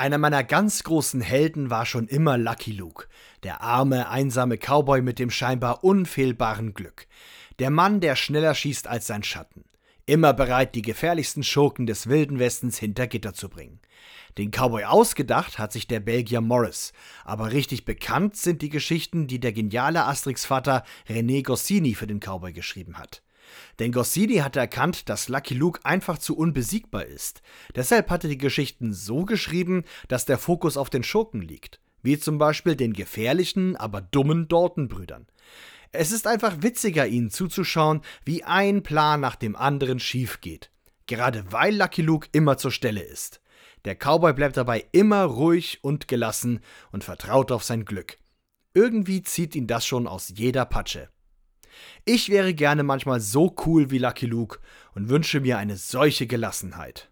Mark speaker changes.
Speaker 1: Einer meiner ganz großen Helden war schon immer Lucky Luke, der arme, einsame Cowboy mit dem scheinbar unfehlbaren Glück. Der Mann, der schneller schießt als sein Schatten. Immer bereit, die gefährlichsten Schurken des Wilden Westens hinter Gitter zu bringen. Den Cowboy ausgedacht hat sich der Belgier Morris, aber richtig bekannt sind die Geschichten, die der geniale Asterix-Vater René Goscinny für den Cowboy geschrieben hat. Denn Goscinny hatte erkannt, dass Lucky Luke einfach zu unbesiegbar ist. Deshalb hat er die Geschichten so geschrieben, dass der Fokus auf den Schurken liegt. Wie zum Beispiel den gefährlichen, aber dummen Dorton-Brüdern. Es ist einfach witziger, ihnen zuzuschauen, wie ein Plan nach dem anderen schief geht. Gerade weil Lucky Luke immer zur Stelle ist. Der Cowboy bleibt dabei immer ruhig und gelassen und vertraut auf sein Glück. Irgendwie zieht ihn das schon aus jeder Patsche. Ich wäre gerne manchmal so cool wie Lucky Luke und wünsche mir eine solche Gelassenheit.